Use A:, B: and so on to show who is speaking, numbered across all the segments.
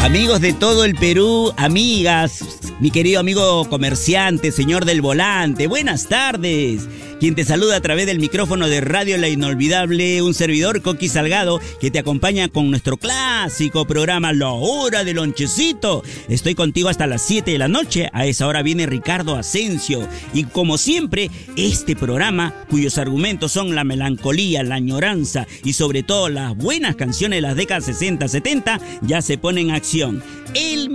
A: Amigos de todo el Perú, amigas, mi querido amigo comerciante, señor del volante, buenas tardes. Quien te saluda a través del micrófono de Radio La Inolvidable, un servidor Coqui Salgado que te acompaña con nuestro clásico programa La Hora del Lonchecito. Estoy contigo hasta las 7 de la noche, a esa hora viene Ricardo Asensio y como siempre, este programa cuyos argumentos son la melancolía, la añoranza y sobre todo las buenas canciones de las décadas 60, 70 ya se pone en acción.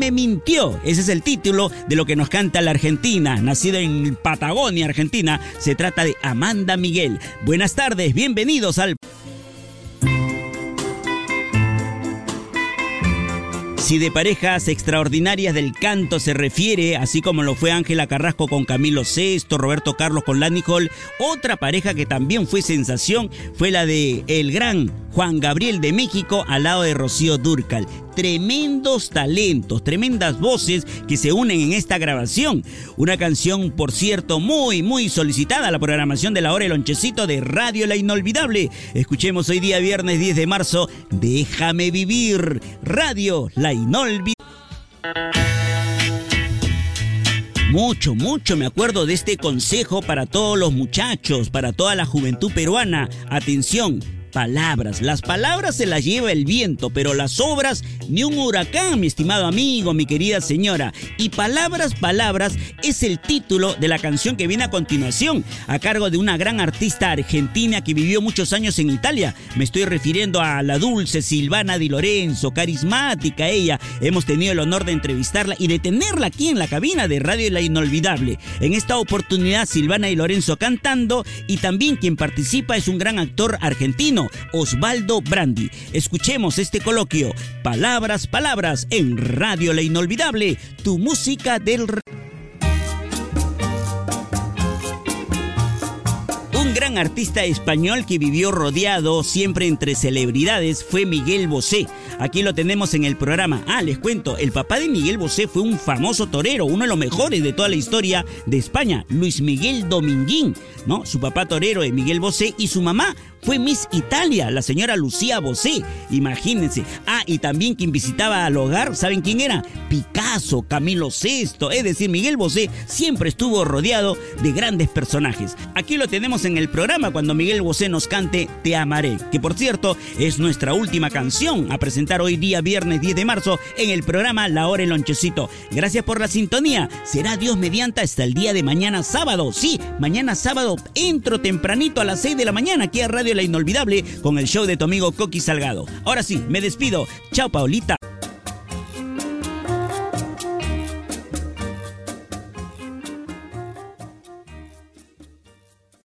A: Me mintió. Ese es el título de lo que nos canta la Argentina. Nacida en Patagonia, Argentina, se trata de Amanda Miguel. Buenas tardes, bienvenidos al... Si de parejas extraordinarias del canto se refiere, así como lo fue Ángela Carrasco con Camilo VI, Roberto Carlos con Lani Hall, otra pareja que también fue sensación fue la de el gran Juan Gabriel de México al lado de Rocío Durcal. Tremendos talentos, tremendas voces que se unen en esta grabación. Una canción, por cierto, muy, muy solicitada a la programación de la hora El Lonchecito de Radio La Inolvidable. Escuchemos hoy día viernes 10 de marzo, Déjame Vivir, Radio La Inolvidable. Mucho, mucho me acuerdo de este consejo para todos los muchachos, para toda la juventud peruana. Atención, palabras. Las palabras se las lleva el viento, pero las obras ni un huracán, mi estimado amigo, mi querida señora. Y palabras, palabras es el título de la canción que viene a continuación, a cargo de una gran artista argentina que vivió muchos años en Italia. Me estoy refiriendo a la dulce Silvana Di Lorenzo, carismática ella. Hemos tenido el honor de entrevistarla y de tenerla aquí en la cabina de Radio La Inolvidable. En esta oportunidad, Silvana Di Lorenzo cantando y también quien participa es un gran actor argentino Osvaldo Brandi. Escuchemos este coloquio, Palabras, Palabras, en Radio La Inolvidable, tu música del... Un gran artista español que vivió rodeado siempre entre celebridades fue Miguel Bosé. Aquí lo tenemos en el programa. Ah, les cuento, el papá de Miguel Bosé fue un famoso torero, uno de los mejores de toda la historia de España, Luis Miguel Dominguín, ¿no? Su papá torero de Miguel Bosé y su mamá fue Miss Italia, la señora Lucía Bosé. Imagínense. Ah, y también quien visitaba al hogar, ¿saben quién era? Picasso, Camilo VI, es decir, Miguel Bosé siempre estuvo rodeado de grandes personajes. Aquí lo tenemos en el programa cuando Miguel Bosé nos cante Te amaré, que por cierto es nuestra última canción a presentar hoy día viernes 10 de marzo en el programa La Hora el Lonchecito. Gracias por la sintonía. Será Dios mediante hasta el día de mañana sábado. Sí, mañana sábado entro tempranito a las 6 de la mañana aquí a Radio la Inolvidable con el show de tu amigo Coqui Salgado. Ahora sí, me despido. Chao, Paulita.